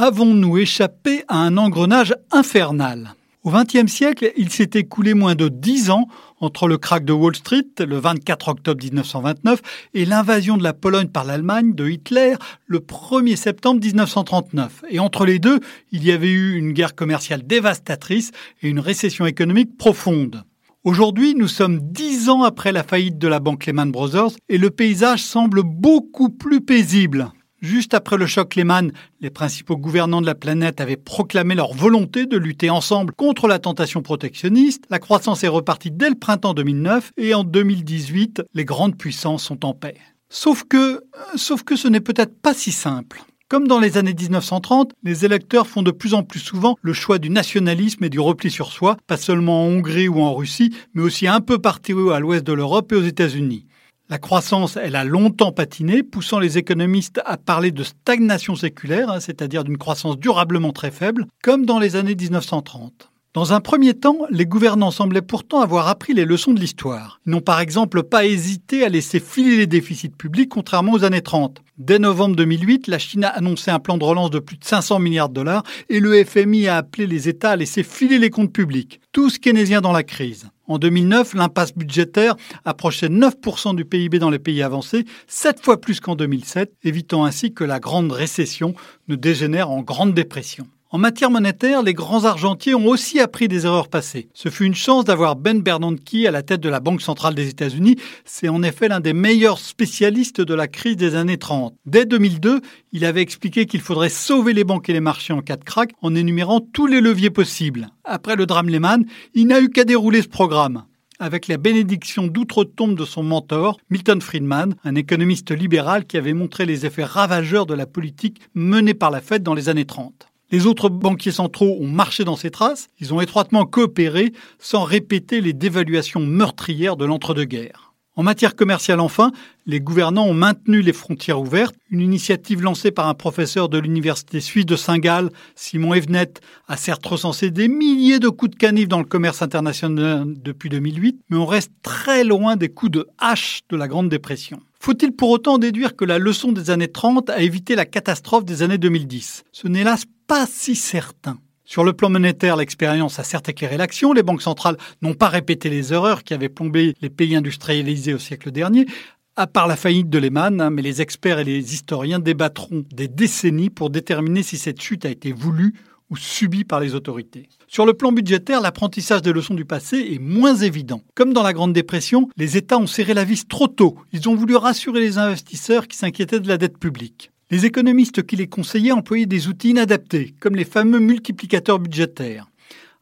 Avons-nous échappé à un engrenage infernal? Au XXe siècle, il s'est écoulé moins de dix ans entre le krach de Wall Street, le 24 octobre 1929, et l'invasion de la Pologne par l'Allemagne de Hitler, le 1er septembre 1939. Et entre les deux, il y avait eu une guerre commerciale dévastatrice et une récession économique profonde. Aujourd'hui, nous sommes dix ans après la faillite de la banque Lehman Brothers et le paysage semble beaucoup plus paisible. Juste après le choc Lehman, les principaux gouvernants de la planète avaient proclamé leur volonté de lutter ensemble contre la tentation protectionniste. La croissance est repartie dès le printemps 2009 et en 2018, les grandes puissances sont en paix. Sauf que, sauf que ce n'est peut-être pas si simple. Comme dans les années 1930, les électeurs font de plus en plus souvent le choix du nationalisme et du repli sur soi, pas seulement en Hongrie ou en Russie, mais aussi un peu partout à l'ouest de l'Europe et aux États-Unis. La croissance, elle a longtemps patiné, poussant les économistes à parler de stagnation séculaire, hein, c'est-à-dire d'une croissance durablement très faible, comme dans les années 1930. Dans un premier temps, les gouvernants semblaient pourtant avoir appris les leçons de l'histoire. Ils n'ont par exemple pas hésité à laisser filer les déficits publics contrairement aux années 30. Dès novembre 2008, la Chine a annoncé un plan de relance de plus de 500 milliards de dollars et le FMI a appelé les États à laisser filer les comptes publics. Tous keynésiens dans la crise. En 2009, l'impasse budgétaire approchait 9% du PIB dans les pays avancés, 7 fois plus qu'en 2007, évitant ainsi que la grande récession ne dégénère en grande dépression. En matière monétaire, les grands argentiers ont aussi appris des erreurs passées. Ce fut une chance d'avoir Ben Bernanke à la tête de la Banque centrale des États-Unis. C'est en effet l'un des meilleurs spécialistes de la crise des années 30. Dès 2002, il avait expliqué qu'il faudrait sauver les banques et les marchés en cas de crack en énumérant tous les leviers possibles. Après le drame Lehman, il n'a eu qu'à dérouler ce programme avec la bénédiction d'outre-tombe de son mentor, Milton Friedman, un économiste libéral qui avait montré les effets ravageurs de la politique menée par la Fed dans les années 30. Les autres banquiers centraux ont marché dans ses traces, ils ont étroitement coopéré sans répéter les dévaluations meurtrières de l'entre-deux-guerres. En matière commerciale enfin, les gouvernants ont maintenu les frontières ouvertes. Une initiative lancée par un professeur de l'université suisse de Saint-Gall, Simon Evenet, a certes recensé des milliers de coups de canif dans le commerce international depuis 2008, mais on reste très loin des coups de hache de la Grande Dépression. Faut-il pour autant déduire que la leçon des années 30 a évité la catastrophe des années 2010 Ce n'est pas si certain. Sur le plan monétaire, l'expérience a certes éclairé l'action. Les banques centrales n'ont pas répété les erreurs qui avaient plombé les pays industrialisés au siècle dernier, à part la faillite de Lehman, hein, mais les experts et les historiens débattront des décennies pour déterminer si cette chute a été voulue ou subie par les autorités. Sur le plan budgétaire, l'apprentissage des leçons du passé est moins évident. Comme dans la Grande Dépression, les États ont serré la vis trop tôt. Ils ont voulu rassurer les investisseurs qui s'inquiétaient de la dette publique. Les économistes qui les conseillaient employaient des outils inadaptés, comme les fameux multiplicateurs budgétaires.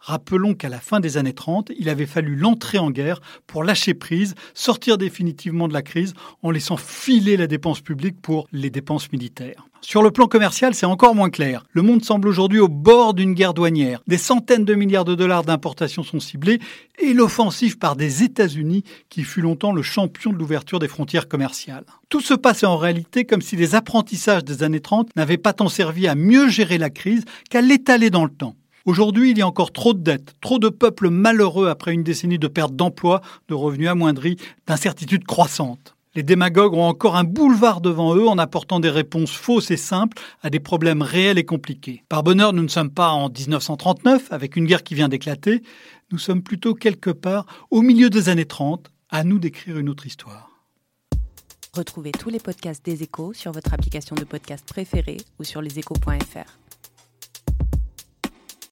Rappelons qu'à la fin des années 30, il avait fallu l'entrée en guerre pour lâcher prise, sortir définitivement de la crise en laissant filer la dépense publique pour les dépenses militaires. Sur le plan commercial, c'est encore moins clair. Le monde semble aujourd'hui au bord d'une guerre douanière. Des centaines de milliards de dollars d'importations sont ciblés et l'offensive par des États-Unis qui fut longtemps le champion de l'ouverture des frontières commerciales. Tout se passait en réalité comme si les apprentissages des années 30 n'avaient pas tant servi à mieux gérer la crise qu'à l'étaler dans le temps. Aujourd'hui, il y a encore trop de dettes, trop de peuples malheureux après une décennie de perte d'emploi, de revenus amoindris, d'incertitudes croissantes. Les démagogues ont encore un boulevard devant eux en apportant des réponses fausses et simples à des problèmes réels et compliqués. Par bonheur, nous ne sommes pas en 1939, avec une guerre qui vient d'éclater, nous sommes plutôt quelque part au milieu des années 30, à nous d'écrire une autre histoire. Retrouvez tous les podcasts des échos sur votre application de podcast préférée ou sur leséchos.fr.